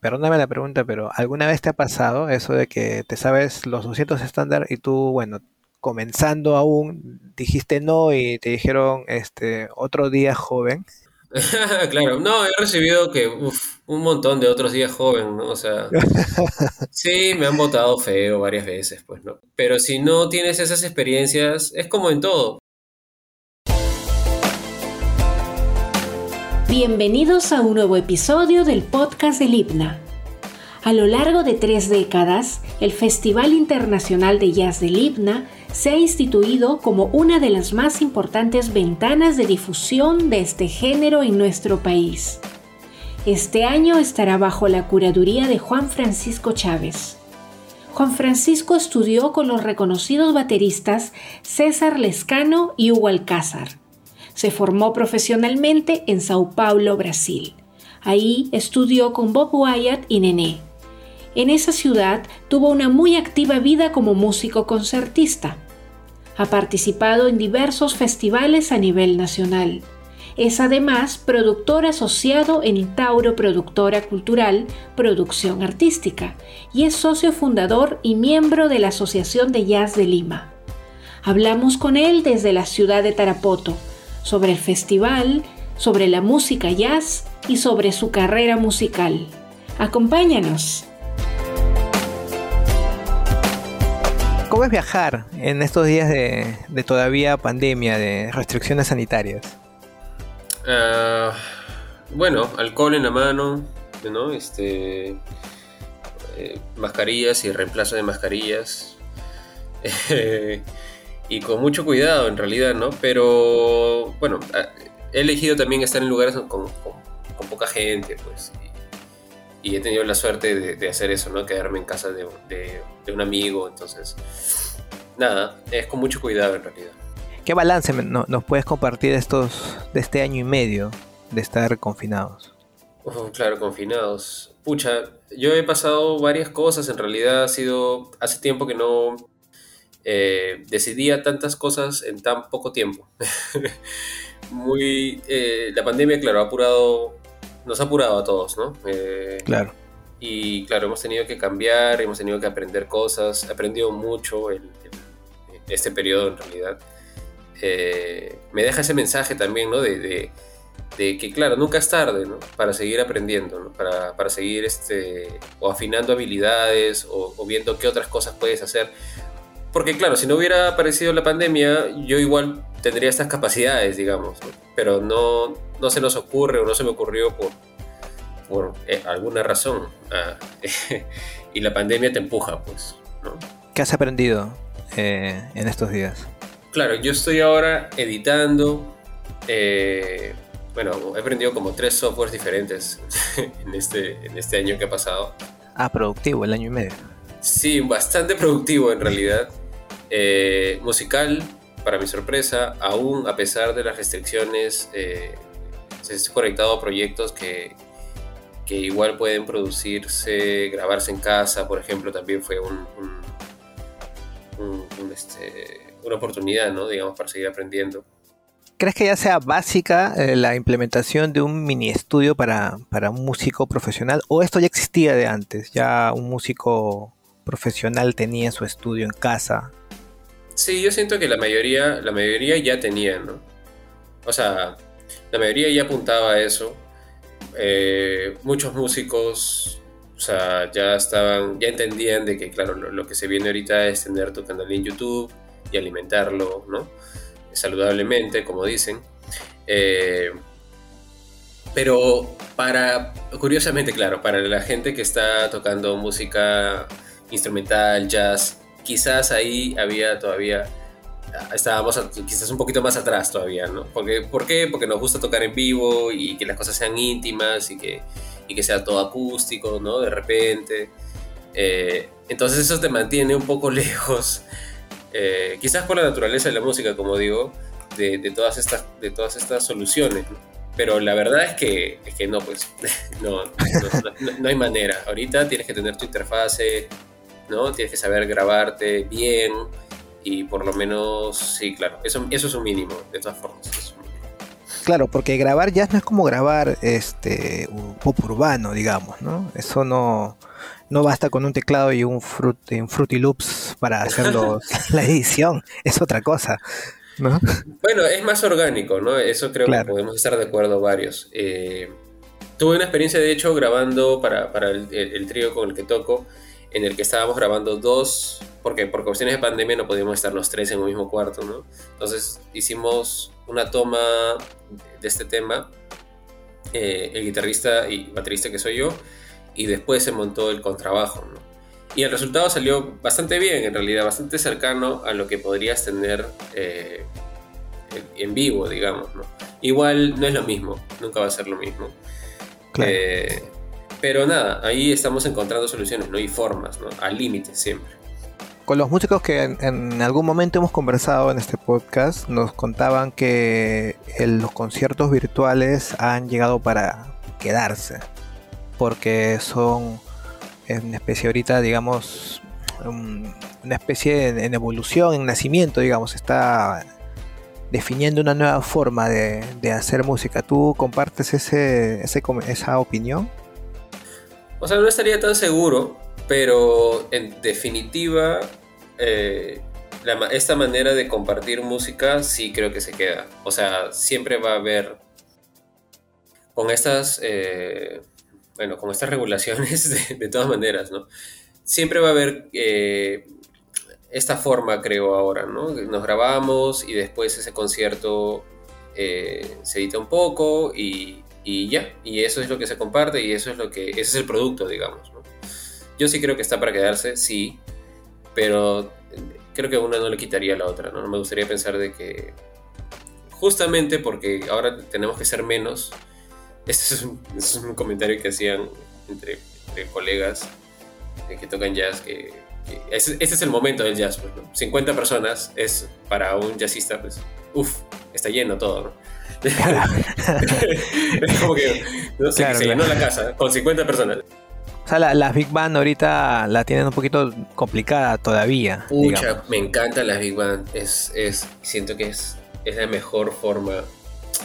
perdóname la pregunta, pero ¿alguna vez te ha pasado eso de que te sabes los 200 estándar y tú, bueno, comenzando aún, dijiste no y te dijeron este otro día joven? claro, no, he recibido que un montón de otros días joven, ¿no? O sea, sí, me han votado feo varias veces, pues, ¿no? Pero si no tienes esas experiencias, es como en todo. Bienvenidos a un nuevo episodio del podcast del IPNA. A lo largo de tres décadas, el Festival Internacional de Jazz del IPNA se ha instituido como una de las más importantes ventanas de difusión de este género en nuestro país. Este año estará bajo la curaduría de Juan Francisco Chávez. Juan Francisco estudió con los reconocidos bateristas César Lescano y Hugo Alcázar se formó profesionalmente en Sao Paulo, Brasil. Ahí estudió con Bob Wyatt y Nené. En esa ciudad tuvo una muy activa vida como músico concertista. Ha participado en diversos festivales a nivel nacional. Es además productor asociado en Tauro Productora Cultural Producción Artística y es socio fundador y miembro de la Asociación de Jazz de Lima. Hablamos con él desde la ciudad de Tarapoto, sobre el festival, sobre la música jazz y sobre su carrera musical. Acompáñanos. ¿Cómo es viajar en estos días de, todavía pandemia, de restricciones sanitarias? Ah, bueno, alcohol en la mano, ¿no? Este, eh, mascarillas y reemplazo de mascarillas. y con mucho cuidado en realidad, ¿no? Pero bueno, he elegido también estar en lugares con, poca gente, pues. Y, he tenido la suerte de, hacer eso, ¿no? Quedarme en casa de, un amigo, entonces... Nada, es con mucho cuidado en realidad. ¿Qué balance nos puedes compartir estos, de este año y medio de estar confinados? Claro, confinados. Pucha, yo he pasado varias cosas, en realidad ha sido, hace tiempo que no, eh, decidía tantas cosas en tan poco tiempo. Muy, eh, la pandemia, claro, ha apurado, nos ha apurado a todos, ¿no? Eh, claro. Y claro, hemos tenido que cambiar, hemos tenido que aprender cosas, he aprendido mucho en este periodo en realidad. me deja ese mensaje también, ¿no? De, que, claro, nunca es tarde, ¿no? Para seguir aprendiendo, ¿no? Para, para seguir este, o afinando habilidades o, o, viendo qué otras cosas puedes hacer. Porque claro, si no hubiera aparecido la pandemia, yo igual tendría estas capacidades, digamos, pero no, no se nos ocurre o no se me ocurrió por, por eh, alguna razón. Ah, y la pandemia te empuja, pues. ¿no? ¿Qué has aprendido eh, en estos días? Claro, yo estoy ahora editando. Eh, bueno, he aprendido como tres softwares diferentes en este, en este año que ha pasado. Ah, productivo, el año y medio. Sí, bastante productivo en realidad. Eh, musical, para mi sorpresa, aún a pesar de las restricciones, eh, se ha conectado a proyectos que, que, igual pueden producirse, grabarse en casa, por ejemplo, también fue un, este, una oportunidad, ¿no? digamos, para seguir aprendiendo. ¿Crees que ya sea básica eh, la implementación de un mini estudio para, para un músico profesional o esto ya existía de antes? Ya un músico profesional tenía su estudio en casa Sí, yo siento que la mayoría, la mayoría ya tenía, ¿no? O sea, la mayoría ya apuntaba a eso. Eh, muchos músicos, o sea, ya estaban, ya entendían de que, claro, lo, que se viene ahorita es tener tu canal en YouTube y alimentarlo, ¿no? Saludablemente, como dicen. Eh, pero para, curiosamente, claro, para la gente que está tocando música instrumental, jazz, quizás ahí había todavía, estábamos quizás un poquito más atrás todavía, ¿no? Porque, ¿Por qué? Porque nos gusta tocar en vivo y que las cosas sean íntimas y que, y que sea todo acústico, ¿no? De repente. Eh, entonces eso te mantiene un poco lejos, eh, quizás por la naturaleza de la música, como digo, de, todas, estas, de todas estas soluciones. Pero la verdad es que, es que no, pues, no, no, no, hay manera. Ahorita tienes que tener tu interfase, ¿no? Tienes que saber grabarte bien y por lo menos, sí, claro, eso, eso es un mínimo, de todas formas. Claro, porque grabar jazz no es como grabar este un pop urbano, digamos, ¿no? Eso no, no basta con un teclado y un, un Fruity Loops para hacer la edición, es otra cosa. ¿no? Bueno, es más orgánico, ¿no? Eso creo que podemos estar de acuerdo varios. Eh, tuve una experiencia, de hecho, grabando para, el, trío con el que toco, en el que estábamos grabando dos, porque por cuestiones de pandemia no podíamos estar los tres en un mismo cuarto, ¿no? Entonces hicimos una toma de este tema, eh, el guitarrista y baterista que soy yo, y después se montó el contrabajo, ¿no? Y el resultado salió bastante bien, en realidad, bastante cercano a lo que podrías tener eh, en vivo, digamos, ¿no? Igual no es lo mismo, nunca va a ser lo mismo. Eh, pero nada, ahí estamos encontrando soluciones, ¿no? Y formas. Al límite siempre. Con los músicos que en, algún momento hemos conversado en este podcast, nos contaban que los conciertos virtuales han llegado para quedarse, porque son una especie ahorita, digamos, una especie en evolución, en nacimiento, digamos, está definiendo una nueva forma de, hacer música. ¿Tú compartes ese, esa opinión? O sea, no estaría tan seguro, pero en definitiva, eh, esta manera de compartir música sí creo que se queda. O sea, siempre va a haber con estas, eh, bueno, con estas regulaciones de, todas maneras, ¿no? Siempre va a haber eh, esta forma, creo, ahora, ¿no? Nos grabamos y después ese concierto eh, se edita un poco y, ya, y eso es lo que se comparte y eso es lo que, ese es el producto, digamos, ¿no? Yo sí creo que está para quedarse, sí, pero creo que una no le quitaría a la otra, ¿no? Me gustaría pensar de que justamente porque ahora tenemos que ser menos, este es un, comentario que hacían entre, colegas que tocan jazz, que ese, es el momento del jazz, pues, 50 personas es para un jazzista, pues, uff, está lleno todo, ¿no? es como que, no sé, se llenó la casa con 50 personas. O sea, las Big Band ahorita la tienen un poquito complicada todavía. Pucha, me encanta las Big Band. Es, es, siento que es, es la mejor forma.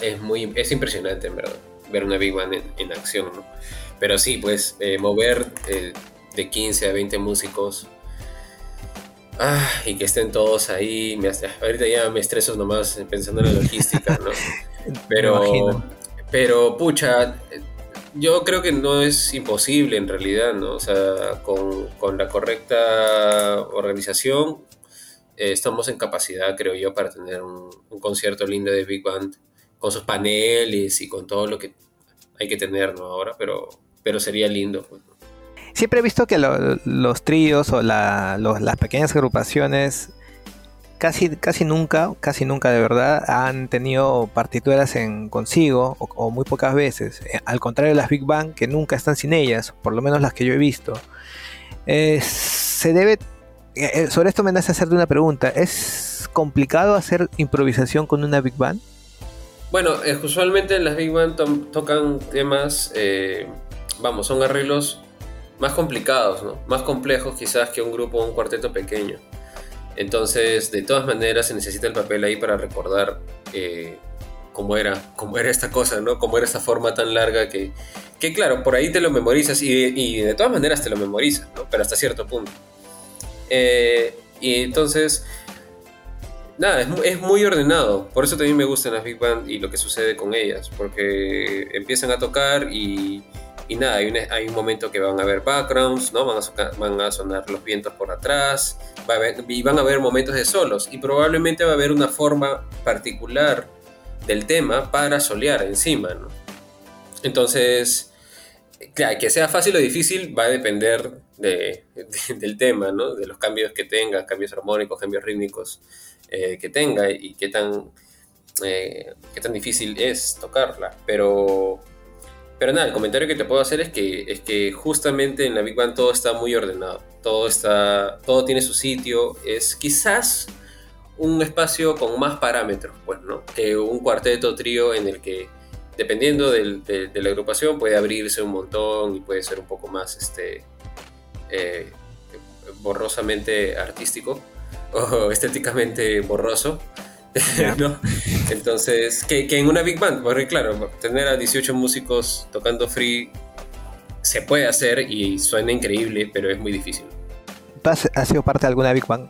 Es muy, es impresionante, en verdad, ver una Big Band en, acción, ¿no? Pero sí, pues, eh, mover eh, de 15 a 20 músicos Ah, y que estén todos ahí. Me, ahorita ya me estreso nomás pensando en la logística, ¿no? Pero, pero pucha, yo creo que no es imposible en realidad, ¿no? O sea, con, con la correcta organización eh, estamos en capacidad, creo yo, para tener un, un, concierto lindo de Big Band con sus paneles y con todo lo que hay que tener, ¿no? Ahora, pero, pero sería lindo, pues, Siempre he visto que los tríos o las pequeñas agrupaciones casi, casi nunca, casi nunca de verdad, han tenido partituras en consigo o, muy pocas veces. Eh, al contrario de las Big Bang, que nunca están sin ellas, por lo menos las que yo he visto. Eh, se debe. Eh, sobre esto me nace hacerte una pregunta. ¿Es complicado hacer improvisación con una Big Band? Bueno, usualmente las Big Band tocan temas. vamos, son arreglos más complicados, ¿no? Más complejos quizás que un grupo o un cuarteto pequeño. Entonces, de todas maneras, se necesita el papel ahí para recordar eh, cómo, era, cómo era esta cosa, ¿no? Cómo era esta forma tan larga que, que claro, por ahí te lo memorizas y, de todas maneras te lo memorizas, ¿no? Pero hasta cierto punto. Eh, y entonces, nada, es, es, muy ordenado. Por eso también me gustan las Big Band y lo que sucede con ellas, porque empiezan a tocar y y nada, hay un, hay un momento que van a haber backgrounds, ¿no? Van a, van a sonar los vientos por atrás, va a haber, y van a haber momentos de solos, y probablemente va a haber una forma particular del tema para solear encima, ¿no? Entonces, que sea fácil o difícil va a depender de, del tema, ¿no? De los cambios que tenga, cambios armónicos, cambios rítmicos eh, que tenga y qué tan, eh, qué tan difícil es tocarla. Pero pero nada, el comentario que te puedo hacer es que, es que justamente en la Big Bang todo está muy ordenado, todo, está, todo tiene su sitio, es quizás un espacio con más parámetros, pues, ¿no? Que un cuarteto trío en el que, dependiendo de, la agrupación, puede abrirse un montón y puede ser un poco más este, eh, borrosamente artístico o estéticamente borroso. ¿no? Entonces, que, que, en una Big Band, porque claro, tener a 18 músicos tocando free se puede hacer y suena increíble, pero es muy difícil. ¿Has sido parte de alguna Big Band?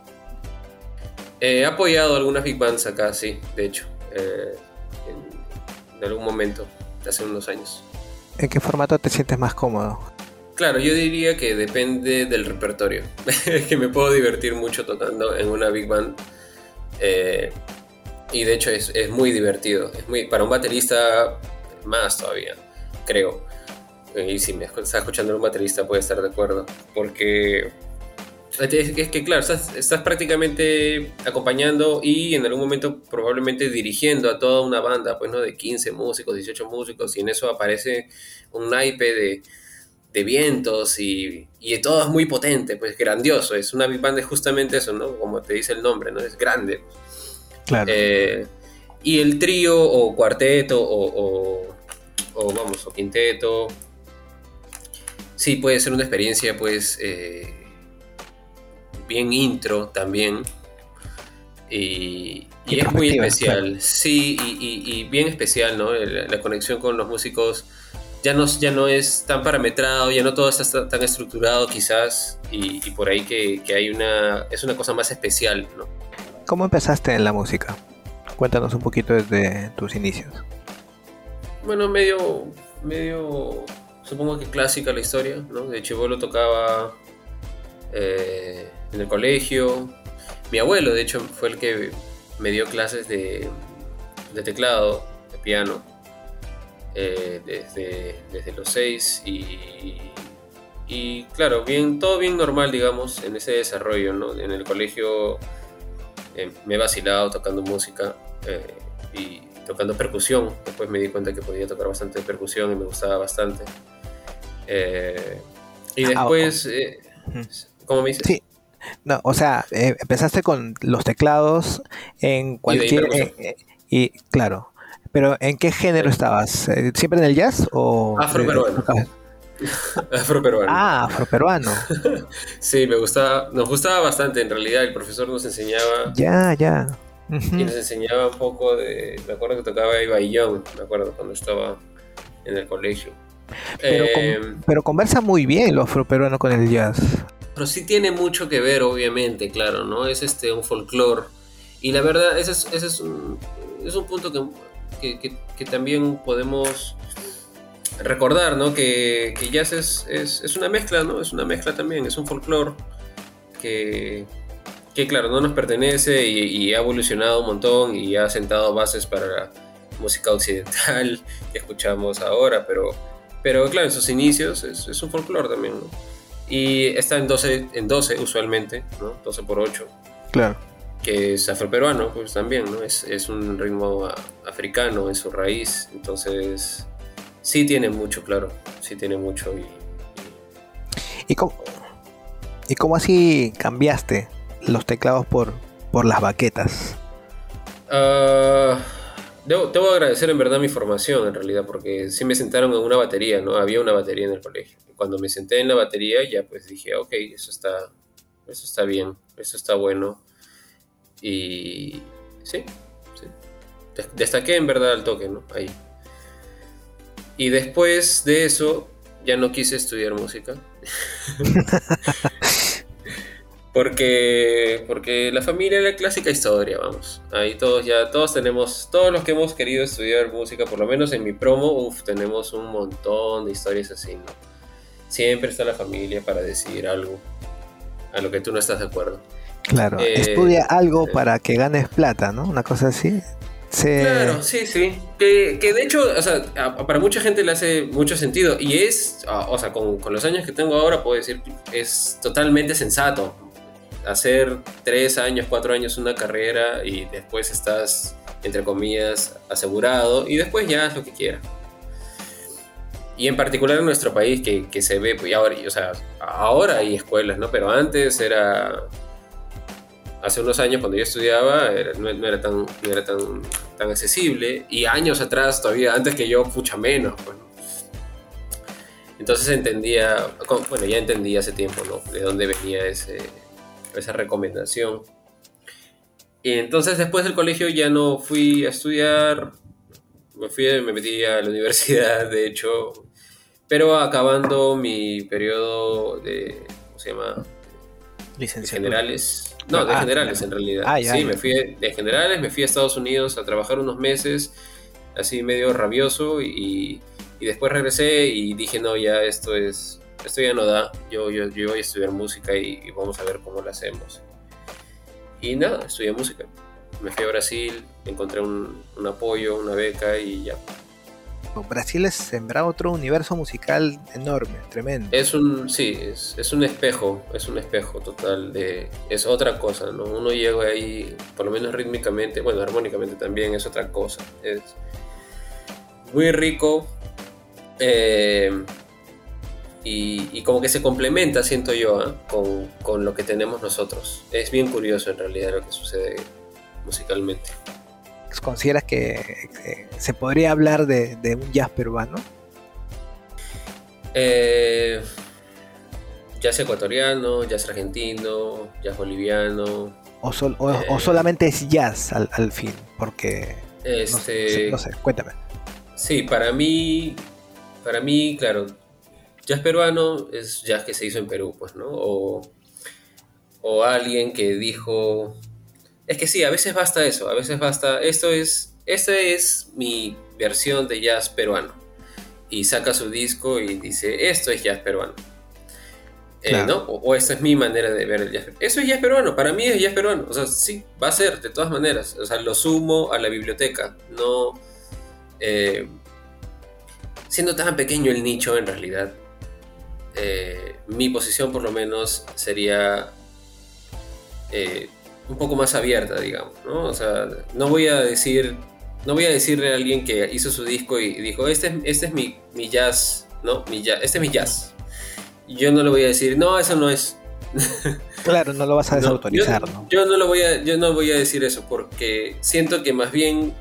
he apoyado algunas Big Bands acá, sí, de hecho, eh, en, algún momento, hace unos años. ¿En qué formato te sientes más cómodo? Claro, yo diría que depende del repertorio. que me puedo divertir mucho tocando en una Big Band. Eh, y de hecho es, es, muy divertido. Es muy, para un baterista, más todavía, creo. Y si me está escuchando un baterista puede estar de acuerdo. Porque es, que claro, estás, prácticamente acompañando y en algún momento probablemente dirigiendo a toda una banda, pues, ¿no? De 15 músicos, 18 músicos, y en eso aparece un naipe de, de vientos y, y todo es muy potente, pues grandioso. Es una big band es justamente eso, ¿no? Como te dice el nombre, ¿no? Es grande. Claro. Eh, y el trío o cuarteto o, o, vamos, o quinteto, sí puede ser una experiencia, pues... Eh, bien intro también. Y, es muy especial. Sí, y, bien especial, ¿no? La, conexión con los músicos ya no, ya no es tan parametrado, ya no todo está tan estructurado quizás, y, por ahí que, hay una, es una cosa más especial, ¿no? ¿Cómo empezaste en la música? Cuéntanos un poquito desde tus inicios. Bueno, medio, medio, supongo que clásica la historia, ¿no? De Chivolo tocaba eh, en el colegio. Mi abuelo, de hecho, fue el que me dio clases de, teclado, de piano, eh, desde, desde, los seis y, claro, bien, todo bien normal, digamos, en ese desarrollo, ¿no? En el colegio eh, me he vacilado tocando música eh, y tocando percusión. Después me di cuenta que podía tocar bastante percusión y me gustaba bastante. y ah, después, ¿cómo me dices? Sí, no, o sea, eh, empezaste con los teclados en cualquier... Eh, eh, y, claro, pero ¿en qué género estabas? ¿Siempre en el jazz o...? Afroperuano. afroperuano. Ah, afroperuano. sí, me gustaba, nos gustaba bastante en realidad, el profesor nos enseñaba... Ya, ya. Y nos enseñaba un poco de... Me acuerdo que tocaba Iba Young, me acuerdo cuando estaba en el colegio. Pero, pero conversa muy bien lo afroperuano con el jazz. Pero sí tiene mucho que ver, obviamente, claro, ¿no? Es este un folclore. Y la verdad, ese es, ese es, un, es un punto que, que, que, también podemos recordar, ¿no? Que, que jazz es, es, es, una mezcla, ¿no? Es una mezcla también, es un folclore que, que claro, no nos pertenece y, y, ha evolucionado un montón y ha sentado bases para la música occidental que escuchamos ahora, pero, pero claro, en sus inicios es, es un folclore también, ¿no? Y está en 12, en 12 usualmente, ¿no? 12 por 8. Claro. Que es afroperuano, pues también, ¿no? Es, es un ritmo africano en su raíz. Entonces, sí tiene mucho, claro. Sí tiene mucho. ¿Y, y... cómo, ¿y cómo así cambiaste los teclados por, por las baquetas? Uh, Debo, agradecer en verdad mi formación, en realidad, porque sí me sentaron en una batería, ¿no? Había una batería en el colegio. cuando me senté en la batería, ya pues dije, ok, eso está, eso está bien, eso está bueno. Y sí, sí. Destaqué en verdad el toque, ¿no? Ahí. Y después de eso, ya no quise estudiar música. Porque, porque la familia es la clásica historia, vamos. Ahí todos ya, todos tenemos, todos los que hemos querido estudiar música, por lo menos en mi promo, uff, tenemos un montón de historias así, ¿no? Siempre está la familia para decidir algo a lo que tú no estás de acuerdo. Claro, eh, estudia algo para que ganes plata, ¿no? Una cosa así. Claro, sí, sí. Que, que, de hecho, o sea, para mucha gente le hace mucho sentido. Y es, o sea, con, con los años que tengo ahora, puedo decir que es totalmente sensato hacer tres años, cuatro años una carrera y después estás, entre comillas, asegurado y después ya haz lo que quieras. Y en particular en nuestro país que, que se ve, pues ahora, o sea, ahora hay escuelas, ¿no? Pero antes era, hace unos años cuando yo estudiaba, no, era tan, no era tan, tan accesible y años atrás todavía, antes que yo, pucha menos, pues, Entonces entendía, bueno, ya entendí hace tiempo, ¿no? De dónde venía ese, esa recomendación. Y entonces después del colegio ya no fui a estudiar, me fui, me metí a la universidad, de hecho, pero acabando mi periodo de, ¿cómo se llama? De generales. No, de ah, generales en realidad. Ah, sí, me fui de generales, me fui a Estados Unidos a trabajar unos meses, así medio rabioso, y, y después regresé y dije, no, ya esto es, esto ya no da, yo, yo, yo voy a estudiar música y, y vamos a ver cómo lo hacemos. Y nada, estudié música. Me fui a Brasil, encontré un, apoyo, una beca y ya. Brasil es sembrar otro universo musical enorme, tremendo. Es un, sí, es, un espejo, es un espejo total de, es otra cosa, ¿no? Uno llega ahí, por lo menos rítmicamente, bueno, armónicamente también es otra cosa. Es muy rico, eh, y, como que se complementa, siento yo, ¿ah? con, lo que tenemos nosotros. Es bien curioso en realidad lo que sucede musicalmente. ¿Consideras que, se podría hablar de, un jazz peruano? Eh, jazz ecuatoriano, jazz argentino, jazz boliviano. O, eh, solamente es jazz al, fin, porque... Este, no sé, cuéntame. Sí, para mí, para mí, claro, jazz peruano es jazz que se hizo en Perú, pues, ¿no? O, alguien que dijo, es que sí, a veces basta eso, a veces basta, esto es, esta es mi versión de jazz peruano. Y saca su disco y dice, esto es jazz peruano. Eh, ¿no? o, esta es mi manera de ver el jazz. Eso es jazz peruano, para mí es jazz peruano. O sea, sí, va a ser, de todas maneras. O sea, lo sumo a la biblioteca. No. Eh, siendo tan pequeño el nicho, en realidad, eh, mi posición por lo menos sería eh, un poco más abierta, digamos, ¿no? O sea, no voy a decir, no voy a decirle a alguien que hizo su disco y dijo, este es, este es mi, mi jazz, ¿no? Mi jazz, este es mi jazz. Yo no le voy a decir, no, eso no es. Claro, no lo vas a desautorizar, ¿no? Yo, no lo voy a, yo no voy a decir eso porque siento que más bien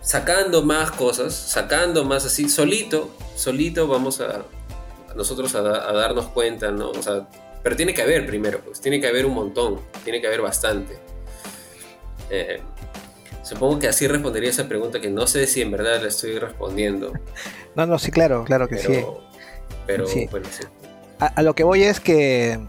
sacando más cosas, sacando más así, solito, solito vamos a, nosotros a, darnos cuenta, ¿no? O sea, pero tiene que haber primero, pues tiene que haber un montón, tiene que haber bastante. Eh, supongo que así respondería esa pregunta que no sé si en verdad la estoy respondiendo. No, no, sí, claro, claro que sí. Pero bueno, sí. A, lo que voy es que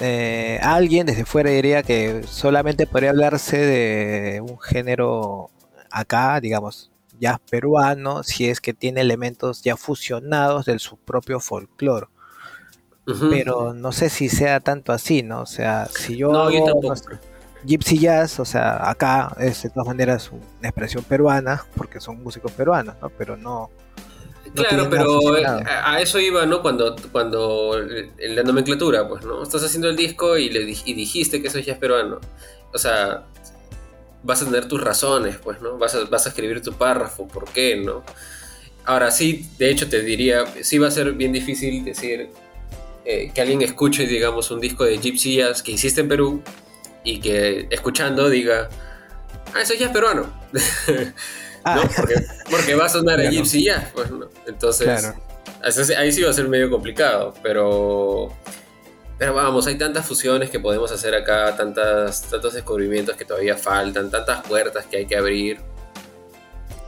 eh, alguien desde fuera diría que solamente podría hablarse de un género acá, digamos, ya peruano si es que tiene elementos ya fusionados de su propio folclore. Pero no sé si sea tanto así, ¿no? O sea, si yo, no, Gypsy Jazz, o sea, acá es de todas maneras una expresión peruana, porque son músicos peruanos, ¿no? Pero no. claro, pero a eso iba, ¿no? Cuando, cuando en la nomenclatura, pues, ¿no? Estás haciendo el disco y, le, y dijiste que eso ya es peruano. O sea, vas a tener tus razones, pues, ¿no? Vas a, vas a escribir tu párrafo, ¿por qué, no? Ahora sí, de hecho te diría, sí va a ser bien difícil decir eh, que alguien escuche, digamos, un disco de Gypsy Jazz que hiciste en Perú y que escuchando diga, ah, eso ya es peruano. Ah. ¿No? Porque, va a sonar a Gypsy Jazz, pues, ¿no? Entonces, ahí sí va a ser medio complicado, pero pero vamos, hay tantas fusiones que podemos hacer acá, tantas, tantos descubrimientos que todavía faltan, tantas puertas que hay que abrir.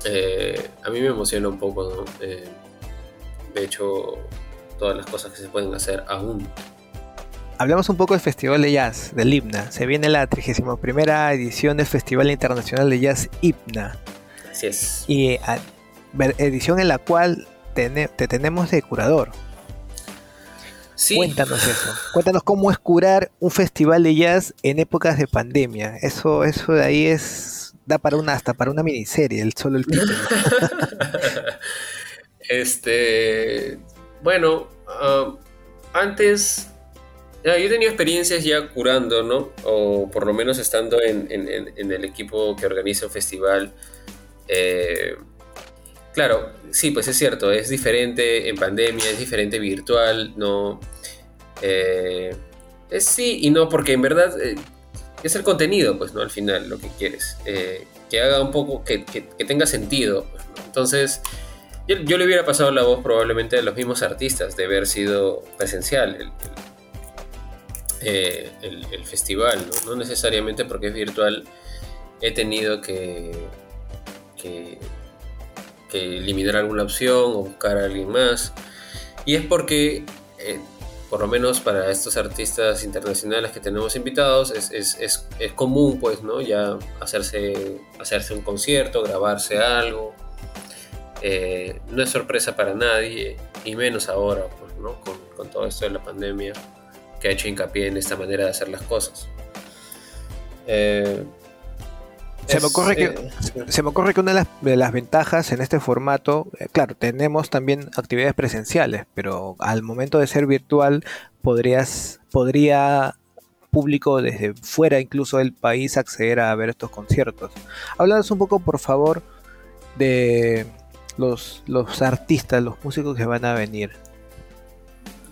Eh, a mí me emociona un poco, ¿no? Eh, de hecho, todas las cosas que se pueden hacer aún. Hablamos un poco del Festival de Jazz, del IPNA. Se viene la 31 edición del Festival Internacional de Jazz IPNA. Así es. Y edición en la cual te tenemos de curador. Cuéntanos eso. Cuéntanos cómo es curar un festival de jazz en épocas de pandemia. Eso, eso de ahí es. da para una hasta para una miniserie, el solo el título. este. Bueno, ah, antes. yo he tenido experiencias ya curando, ¿no? O por lo menos estando en, el equipo que organiza un festival. Eh, Claro, sí, pues es cierto, es diferente en pandemia, es diferente virtual, no... Eh, es sí y no, porque en verdad eh, es el contenido, pues, ¿no? Al final, lo que quieres. Eh, que haga un poco, que, tenga sentido. Pues, Entonces, yo, le hubiera pasado la voz probablemente a los mismos artistas de haber sido presencial eh, el, festival, ¿no? necesariamente porque es virtual he tenido que, que, eliminar alguna opción o buscar a alguien más. Y es porque, eh, por lo menos para estos artistas internacionales que tenemos invitados, es, es, es, es, común, pues, ¿no? Ya hacerse, hacerse un concierto, grabarse algo. Eh, no es sorpresa para nadie, y menos ahora, pues, ¿no? Con, con todo esto de la pandemia, que ha hecho hincapié en esta manera de hacer las cosas. Eh, se, me ocurre que, eh, se me ocurre que una de las, ventajas en este formato, eh, claro, tenemos también actividades presenciales, pero al momento de ser virtual podrías, podría público desde fuera incluso del país acceder a ver estos conciertos. Háblanos un poco, por favor, de los, los artistas, los músicos que van a venir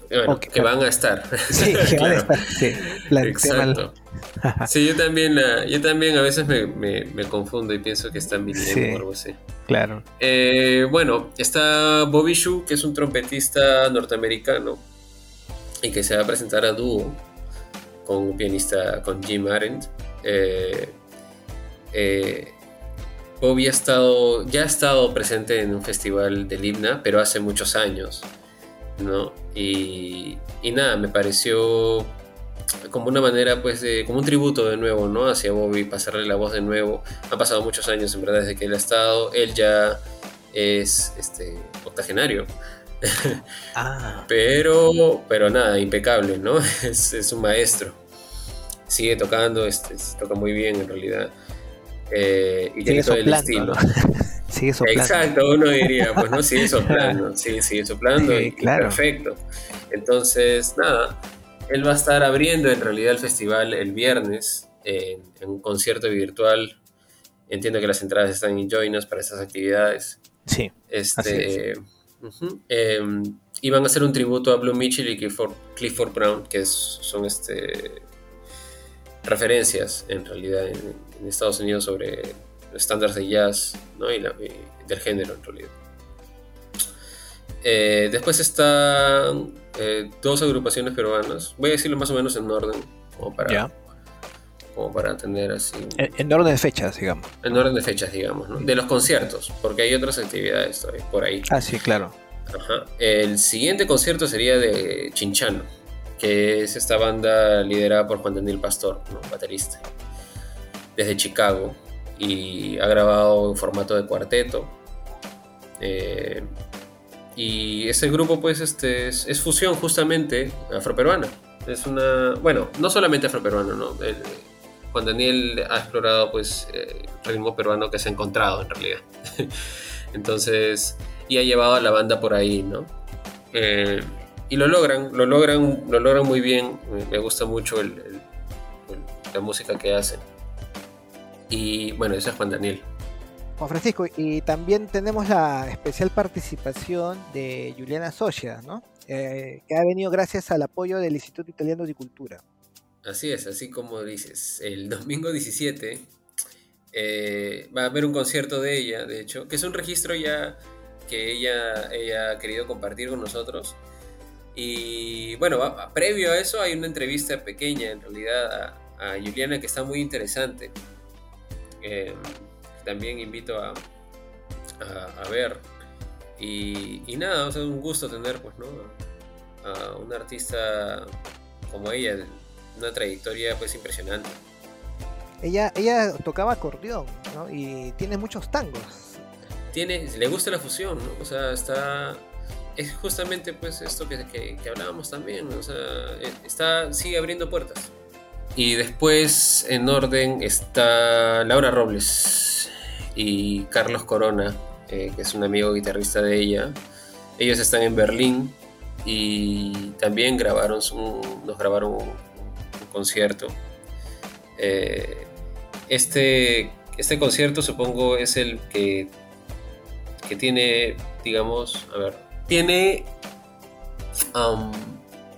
que van a estar. Sí, que van a estar. Sí, Exacto. sí, yo también, yo también a veces me, me, confundo y pienso que están viniendo o algo así. Claro. Eh, bueno, está Bobby Shu, que es un trompetista norteamericano y que se va a presentar a dúo con un pianista, con Jim Arendt. Eh, eh, Bobby ha estado, ya ha estado presente en un festival del himna, pero hace muchos años. ¿no? Y, nada, me pareció como una manera, pues, de, como un tributo de nuevo, ¿no? Hacia Bobby, pasarle la voz de nuevo. Han pasado muchos años, en verdad, desde que él ha estado. Él ya es, este, octogenario. Ah. pero, pero nada, impecable, ¿no? Es, un maestro. Sigue tocando, este, toca muy bien en realidad. Eh, y tiene todo el estilo. Sigue soplando. Exacto, uno diría, pues no, sigue soplando, sí, sigue soplando y, perfecto. Entonces, nada, él va a estar abriendo en realidad el festival el viernes en, un concierto virtual. Entiendo que las entradas están en Join para estas actividades. Sí. Este, em, y van a hacer un tributo a Blue Mitchell y Clifford, Brown, que son este, referencias en realidad en Estados Unidos sobre estándares de jazz ¿no? y, del género en realidad. Eh, después están eh, dos agrupaciones peruanas. Voy a decirlo más o menos en orden, como para, como para tener así. En, orden de fechas, digamos. En orden de fechas, digamos, ¿no? De los conciertos, porque hay otras actividades por ahí. Ah, sí, claro. El siguiente concierto sería de Chinchano, que es esta banda liderada por Juan Daniel Pastor, baterista, desde Chicago y ha grabado en formato de cuarteto. Eh, y ese grupo pues este, es, fusión justamente afroperuana. Es una, bueno, no solamente afroperuano, ¿no? Juan Daniel ha explorado pues el ritmo peruano que se ha encontrado en realidad. Entonces, y ha llevado a la banda por ahí, ¿no? Eh, y lo logran, lo logran, lo logran muy bien. Me, gusta mucho la música que hacen. Y bueno, ese es Juan Daniel. Juan Francisco, y también tenemos la especial participación de Juliana Socia, ¿no? Eh, que ha venido gracias al apoyo del Instituto Italiano de Cultura. Así es, así como dices. El domingo 17 eh, va a haber un concierto de ella, de hecho, que es un registro ya que ella, ella ha querido compartir con nosotros. Y bueno, previo a eso hay una entrevista pequeña en realidad a Juliana que está muy interesante eh, también invito a, a, ver. Y, nada, es un gusto tener pues, ¿no? a una artista como ella, una trayectoria pues impresionante. Ella, ella tocaba acordeón y tiene muchos tangos. Tiene, le gusta la fusión, ¿no? o sea, está es justamente pues esto que, que, que, hablábamos también, o sea, e, está, sigue abriendo puertas. Y después en orden está Laura Robles y Carlos Corona, eh, que es un amigo guitarrista de ella. Ellos están en Berlín y también grabaron nos grabaron un, concierto. Eh, este, este concierto supongo es el que, que tiene, digamos, a ver, tiene um,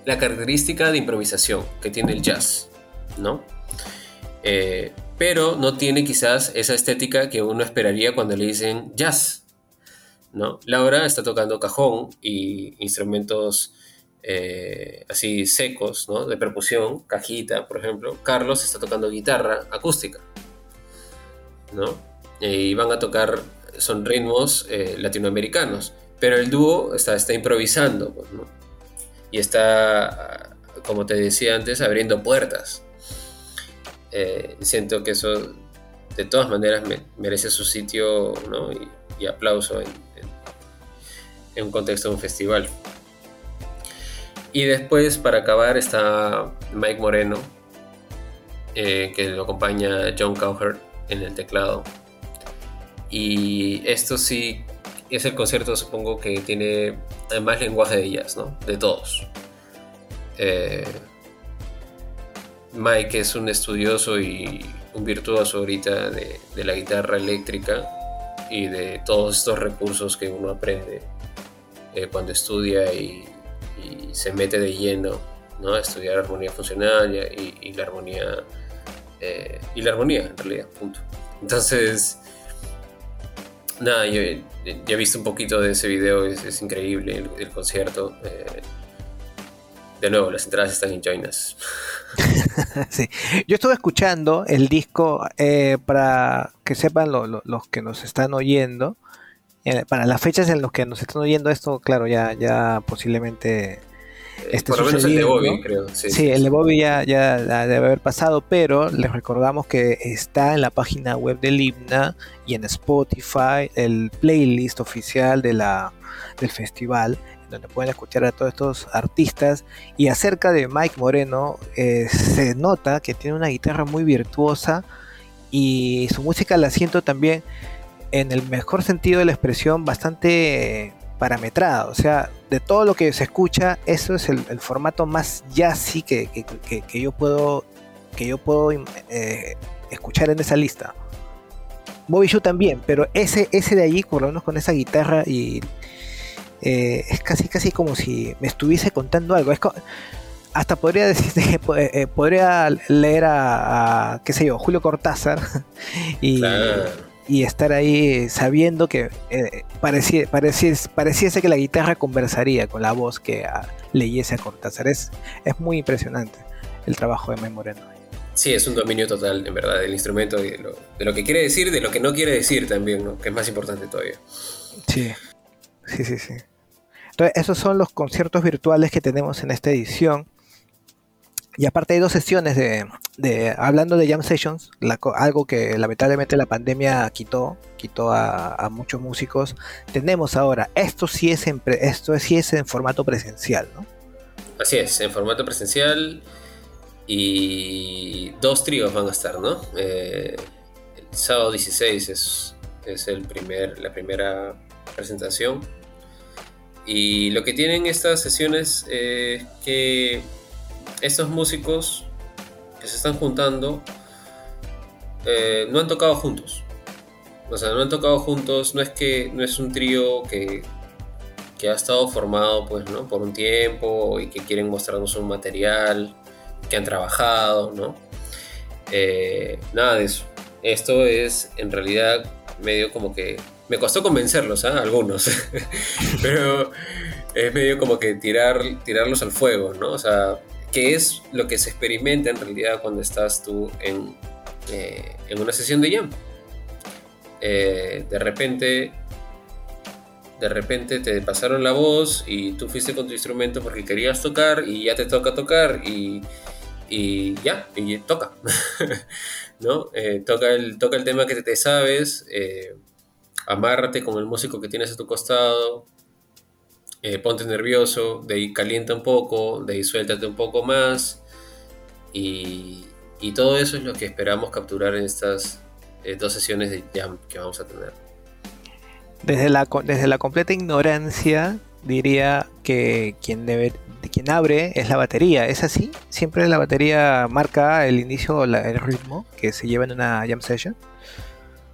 la característica de improvisación que tiene el jazz. ¿No? Eh, pero no tiene quizás esa estética que uno esperaría cuando le dicen jazz, ¿no? Laura está tocando cajón y instrumentos eh, así secos. De percusión, cajita, por ejemplo. Carlos está tocando guitarra acústica, ¿no? Y van a tocar, son ritmos eh, latinoamericanos, pero el dúo está, improvisando, pues. Y está, como te decía antes, abriendo puertas. Eh, siento que eso de todas maneras merece su sitio ¿no? y, aplauso en, en, un contexto de un festival. Y después, para acabar, está Mike Moreno, eh, que lo acompaña John Cowherd en el teclado. Y esto sí es el concierto, supongo, que tiene más lenguaje de jazz, ¿no? De todos. Eh, Mike es un estudioso y un virtuoso ahorita de, la guitarra eléctrica y de todos estos recursos que uno aprende eh, cuando estudia y, se mete de lleno ¿no? a estudiar armonía funcional y, la armonía eh, y la armonía en realidad, punto. Entonces, nada, yo ya he visto un poquito de ese video, es, increíble el, concierto. Eh, de nuevo, las entradas están en Joinas. sí. Yo estuve escuchando el disco eh, para que sepan los que nos están oyendo. Eh, para las fechas en las que nos están oyendo esto, claro, ya, ya posiblemente este Por lo menos el de Bobby, creo. Sí, el de Bobby ya, ya, debe haber pasado, pero les recordamos que está en la página web del Himna y en Spotify el playlist oficial de la, del festival donde pueden escuchar a todos estos artistas. Y acerca de Mike Moreno, eh, se nota que tiene una guitarra muy virtuosa y su música la siento también en el mejor sentido de la expresión bastante parametrada. O sea, de todo lo que se escucha, eso es el, formato más jazzy que, que, yo puedo, que yo puedo eh, escuchar en esa lista. Bobby Shoe también, pero ese, ese de allí, por lo menos con esa guitarra y eh, es casi casi como si me estuviese contando algo. Es hasta podría decir que eh, podría leer a, qué sé yo, Julio Cortázar y, y estar ahí sabiendo que eh, pareciese que la guitarra conversaría con la voz que leyese a Cortázar. Es, es muy impresionante el trabajo de Memo Moreno. Sí, es un dominio total, en verdad, del instrumento, de lo, de lo que quiere decir, de lo que no quiere decir también, ¿no? que es más importante todavía. Sí, sí, sí, sí. Entonces, esos son los conciertos virtuales que tenemos en esta edición. Y aparte hay dos sesiones de, hablando de jam sessions, algo que lamentablemente la pandemia quitó, quitó a, muchos músicos. Tenemos ahora, esto sí es en, esto sí es en formato presencial, ¿no? Así es, en formato presencial y dos tríos van a estar, ¿no? Eh, el sábado 16 es, es el primer, la primera presentación y lo que tienen estas sesiones es que estos músicos que se están juntando eh, no han tocado juntos. O sea, no han tocado juntos, no es que no es un trío que, que ha estado formado pues, ¿no? por un tiempo y que quieren mostrarnos un material, que han trabajado, ¿no? Eh, nada de eso. Esto es en realidad medio como que me costó convencerlos, ¿ah? Algunos. Pero es medio como que tirar, tirarlos al fuego, ¿no? O sea, ¿qué es lo que se experimenta en realidad cuando estás tú en, eh, en una sesión de jam? Eh, de repente de repente te pasaron la voz y tú fuiste con tu instrumento porque querías tocar y ya te toca tocar y, y ya, y toca, ¿no? Eh, toca, el, toca el tema que te, sabes, amárrate con el músico que tienes a tu costado, eh, ponte nervioso, de ahí calienta un poco, de ahí suéltate un poco más. Y, todo eso es lo que esperamos capturar en estas eh, dos sesiones de jam que vamos a tener. Desde la, desde la completa ignorancia, diría que quien, debe, quien abre es la batería. ¿Es así? ¿Siempre la batería marca el inicio o el ritmo que se lleva en una jam session?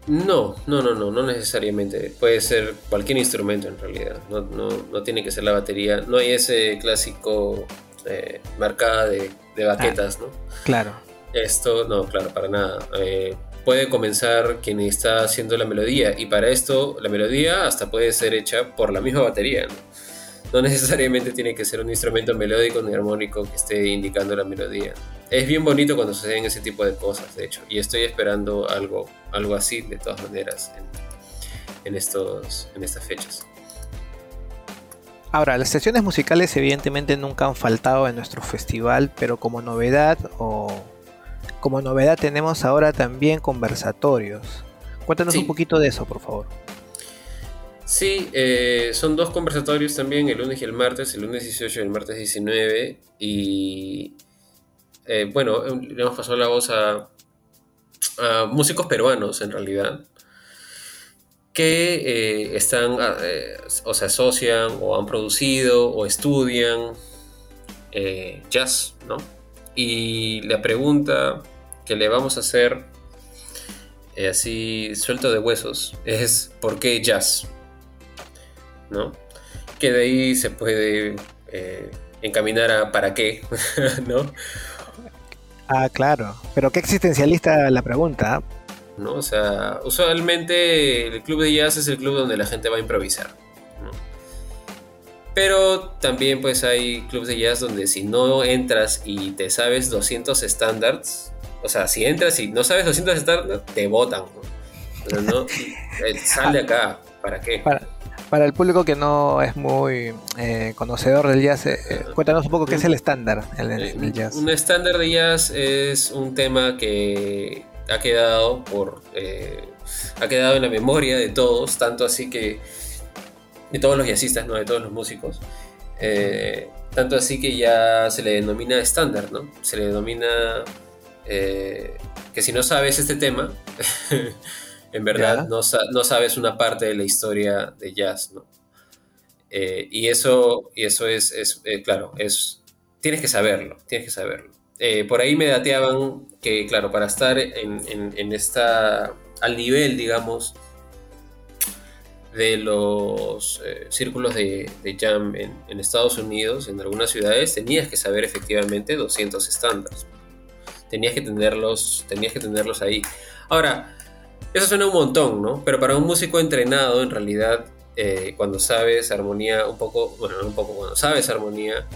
No, no, no, no, no necesariamente. Puede ser cualquier instrumento en realidad. No, no, tiene que ser la batería. No hay ese clásico eh, marcada de, baquetas, ¿no? Claro. Esto, no, claro, para nada. Eh, puede comenzar quien está haciendo la melodía y para esto la melodía hasta puede ser hecha por la misma batería. no necesariamente tiene que ser un instrumento melódico ni armónico que esté indicando la melodía. Es bien bonito cuando suceden ese tipo de cosas, de hecho, y estoy esperando algo, algo así de todas maneras en, estos, en estas fechas. Ahora, las sesiones musicales evidentemente nunca han faltado en nuestro festival, pero como novedad o como novedad tenemos ahora también conversatorios. Cuéntanos un poquito de eso, por favor. Sí, eh, son dos conversatorios también, el lunes y el martes, el lunes 18 y el martes 19. Y eh, bueno, le hemos pasado la voz a, músicos peruanos en realidad, que eh, están o se asocian o han producido o estudian jazz, ¿no? Y la pregunta que le vamos a hacer, así suelto de huesos, es ¿por qué jazz? ¿no? Que de ahí se puede eh, encaminar a para qué, ¿no? Ah, claro. Pero qué existencialista la pregunta. ¿No? O sea, usualmente el club de jazz es el club donde la gente va a improvisar. Pero también pues hay clubes de jazz donde si no entras y te sabes 200 estándares, o sea, si entras y no sabes 200 estándares, te votan. ¿no? Eh, sal de acá, ¿para qué? Para el público que no es muy eh, conocedor del jazz, eh, eh, cuéntanos un poco qué es el estándar del jazz. Un estándar de jazz es un tema que ha quedado por ha quedado en la memoria de todos, tanto así que de todos los jazzistas, no de todos los músicos. tanto así que ya se le denomina estándar, ¿no? Se le denomina que si no sabes este tema en verdad no, no, sabes una parte de la historia de jazz, ¿no? Eh, y eso, y eso es, es eh, claro, es, tienes que saberlo, tienes que saberlo. Eh, por ahí me dateaban que, claro, para estar en, en, esta, al nivel, digamos, de los círculos de, de jam en, en, Estados Unidos, en algunas ciudades, tenías que saber efectivamente 200 estándares. Tenías que tenerlos, tenías que tenerlos ahí. Ahora, eso suena un montón, ¿no? Pero para un músico entrenado, en realidad, eh, cuando sabes armonía un poco, bueno, un poco, cuando sabes armonía,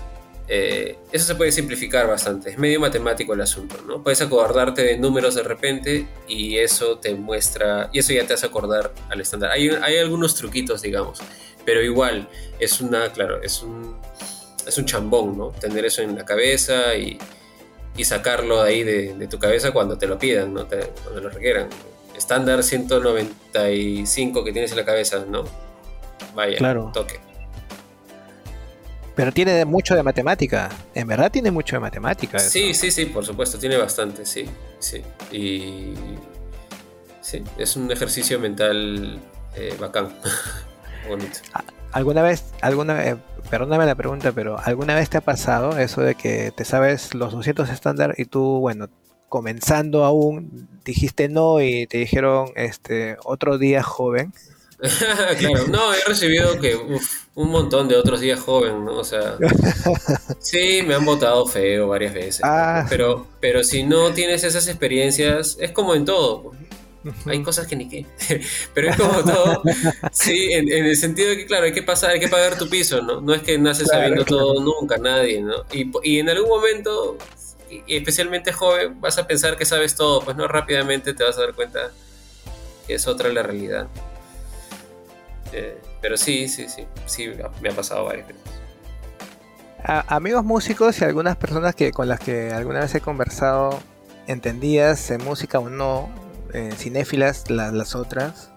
eh, eso se puede simplificar bastante. Es medio matemático el asunto, ¿no? Puedes acordarte de números de repente y eso te muestra, y eso ya te hace acordar al estándar. Hay, algunos truquitos, digamos, pero igual es una, claro, es un, es un chambón, ¿no? Tener eso en la cabeza y, y sacarlo ahí de, de, tu cabeza cuando te lo pidan, ¿no? cuando lo requieran estándar 195 que tienes en la cabeza, ¿no? Vaya, claro. toque. Pero tiene mucho de matemática. En verdad tiene mucho de matemática. Sí, sí, sí, por supuesto, tiene bastante, sí, sí. Y sí, es un ejercicio mental eh, bacán, bonito. ¿Alguna vez, alguna, eh, perdóname la pregunta, pero ¿alguna vez te ha pasado eso de que te sabes los 200 estándar y tú, bueno, comenzando aún, dijiste no y te dijeron este otro día joven. claro, no, he recibido que un montón de otros días joven, ¿no? O sea, sí, me han votado feo varias veces, ah. pero, pero si no tienes esas experiencias, es como en todo. Hay cosas que ni qué, pero es como todo, sí, en, el sentido de que, claro, hay que pasar, hay que pagar tu piso, ¿no? No es que naces sabiendo todo nunca, nadie, ¿no? Y, y en algún momento especialmente joven, vas a pensar que sabes todo, pues no rápidamente te vas a dar cuenta que es otra la realidad. Eh, pero sí, sí, sí, sí, me ha pasado varias veces. amigos músicos y algunas personas que con las que alguna vez he conversado, entendidas en música o no, cinéfilas las otras,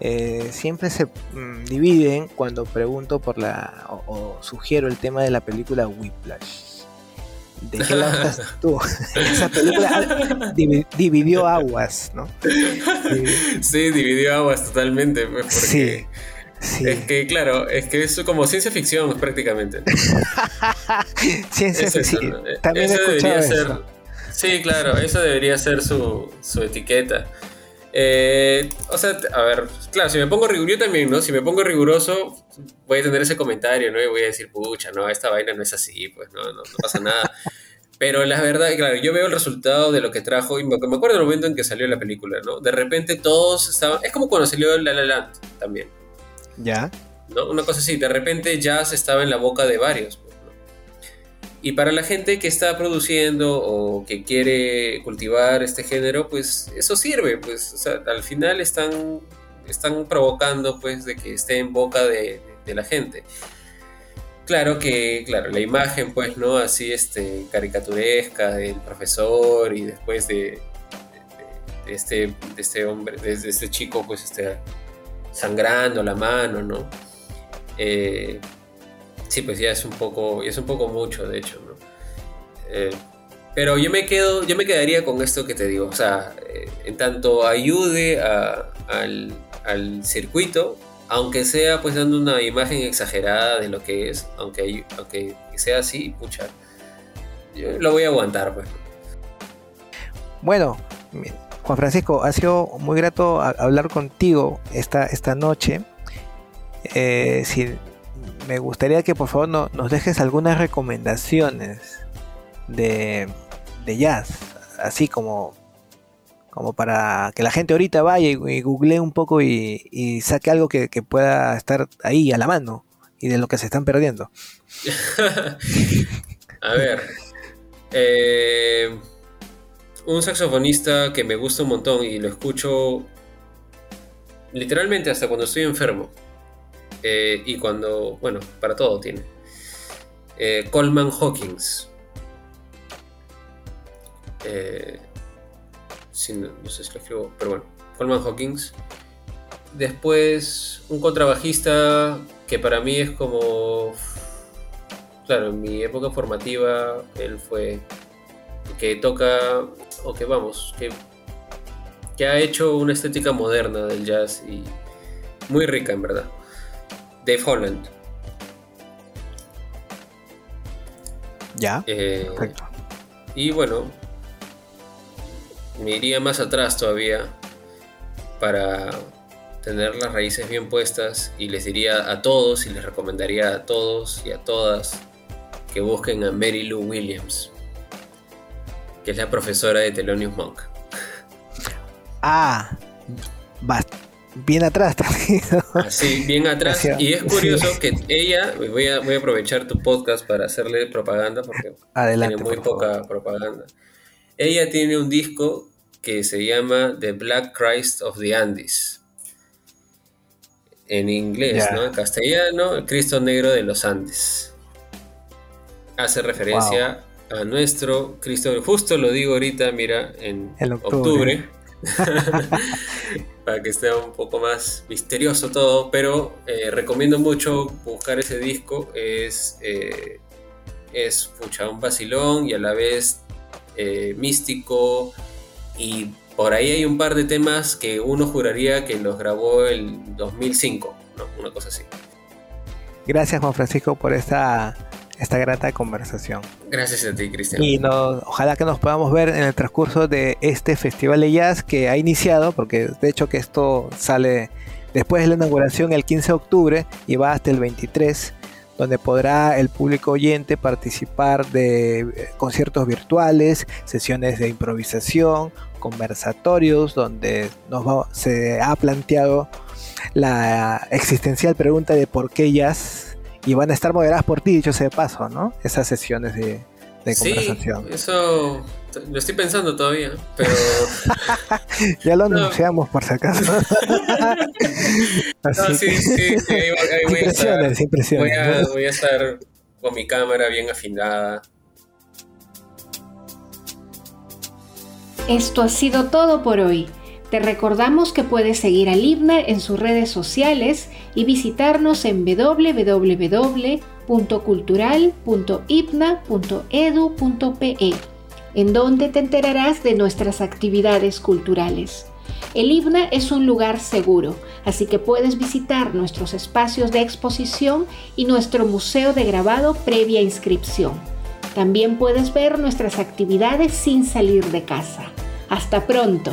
eh, siempre se mm, dividen cuando pregunto por la o, sugiero el tema de la película Whiplash. ¿De qué lado estás tú? Esa película dividió aguas, ¿no? Sí, dividió aguas totalmente. Pues, sí. Es que, claro, es que es como ciencia ficción prácticamente. ciencia ficción. También eso debería ser. Sí, claro, eso debería ser su, su etiqueta. Eh, o sea, a ver, claro, si me pongo riguroso, también, ¿no? Si me pongo riguroso, voy a tener ese comentario, ¿no? Y voy a decir, pucha, no, esta vaina no es así, pues, no, no, pasa nada. Pero la verdad, claro, yo veo el resultado de lo que trajo y me, acuerdo del momento en que salió la película, ¿no? De repente todos estaban. Es como cuando salió La La Land también. Ya. ¿no? Una cosa así, de repente jazz estaba en la boca de varios. Y para la gente que está produciendo o que quiere cultivar este género, pues eso sirve, pues al final están, están provocando pues de que esté en boca de, la gente. Claro que, claro, la imagen pues, ¿no? Así este, caricaturesca del profesor y después de, este, de este hombre, de, este chico pues este, sangrando la mano, ¿no? Eh, sí, pues ya es un poco, es un poco mucho, de hecho, ¿no? Eh, pero yo me quedo, yo me quedaría con esto que te digo, o sea, eh, en tanto ayude al, circuito, aunque sea pues dando una imagen exagerada de lo que es, aunque, aunque sea así, pucha, yo lo voy a aguantar, pues. Bueno, Juan Francisco, ha sido muy grato hablar contigo esta, esta noche. Eh, me gustaría que por favor nos dejes algunas recomendaciones de, jazz, así como, como para que la gente ahorita vaya y, googlee un poco y, saque algo que, pueda estar ahí a la mano y de lo que se están perdiendo. a ver, eh, un saxofonista que me gusta un montón y lo escucho literalmente hasta cuando estoy enfermo eh, y cuando, bueno, para todo tiene. Eh, Coleman Hawkins. Eh, no, sé si lo escribo, pero bueno, Coleman Hawkins. Después, un contrabajista que para mí es como. Claro, en mi época formativa, él fue. que toca. o que vamos, que, que ha hecho una estética moderna del jazz y muy rica en verdad. Dave Holland. Ya. Eh, y bueno, me iría más atrás todavía para tener las raíces bien puestas y les diría a todos y les recomendaría a todos y a todas que busquen a Mary Lou Williams, que es la profesora de Thelonious Monk. Ah, bien atrás también. Sí, bien atrás. Y es curioso que ella, voy a, voy a aprovechar tu podcast para hacerle propaganda porque tiene muy poca propaganda. Ella tiene un disco que se llama The Black Christ of the Andes. En inglés, ¿no? En castellano, el Cristo Negro de los Andes. Hace referencia a nuestro Cristo. Justo lo digo ahorita, mira, en octubre para que esté un poco más misterioso todo, pero eh, recomiendo mucho buscar ese disco, es, eh, es un vacilón y a la vez eh, místico y por ahí hay un par de temas que uno juraría que los grabó el 2005, ¿no? una cosa así. Gracias Juan Francisco por esta esta grata conversación. Gracias a ti, Cristian. Y ojalá que nos podamos ver en el transcurso de este festival de jazz que ha iniciado, porque de hecho que esto sale después de la inauguración el 15 de octubre y va hasta el 23 donde podrá el público oyente participar de eh, conciertos virtuales, sesiones de improvisación, conversatorios, donde nos se ha planteado la existencial pregunta de por qué jazz y van a estar moderadas por ti, dicho sea de paso, ¿no? Esas sesiones de, de conversación. Sí, eso lo estoy pensando todavía, pero... ya lo anunciamos por si acaso. no, sí, sí, sí, voy, impresiones, a estar, Voy a, voy a estar con mi cámara bien afinada. Esto ha sido todo por hoy. Te recordamos que puedes seguir al IBNA en sus redes sociales y visitarnos en www.cultural.ibna.edu.pe, en donde te enterarás de nuestras actividades culturales. El IBNA es un lugar seguro, así que puedes visitar nuestros espacios de exposición y nuestro museo de grabado previa inscripción. También puedes ver nuestras actividades sin salir de casa. Hasta pronto.